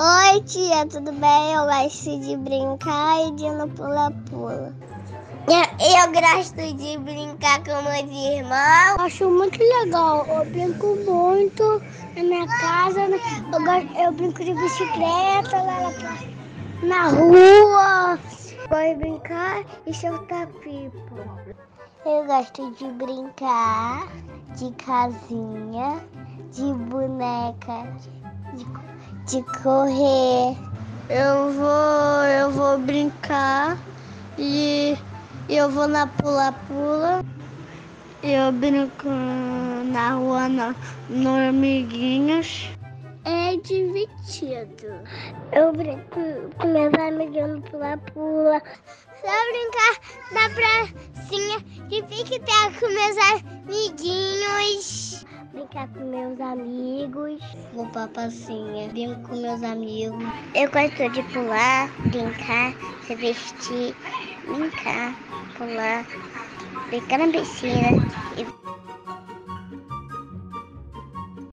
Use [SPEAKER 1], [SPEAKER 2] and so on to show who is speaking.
[SPEAKER 1] Oi, tia, tudo bem? Eu gosto de brincar e de no pula-pula. Eu, gosto de brincar com meus irmãos.
[SPEAKER 2] Acho muito legal. Eu brinco muito na minha casa. Eu, gosto, eu brinco de bicicleta lá na rua. De brincar e soltar pipa.
[SPEAKER 1] Eu gosto de brincar de casinha, de boneca, de, de correr.
[SPEAKER 2] Eu vou, eu vou brincar e eu vou na pula-pula. Eu brinco na rua no, no amiguinhos.
[SPEAKER 1] É divertido.
[SPEAKER 2] Eu brinco com meus amiguinhos no pula-pula.
[SPEAKER 1] Só brincar na pracinha de pique-pega com meus amiguinhos.
[SPEAKER 2] Brincar com meus amigos.
[SPEAKER 1] Vou pra pracinha, brinco com meus amigos.
[SPEAKER 2] Eu gosto de pular, brincar, se vestir, brincar, pular, brincar na piscina. E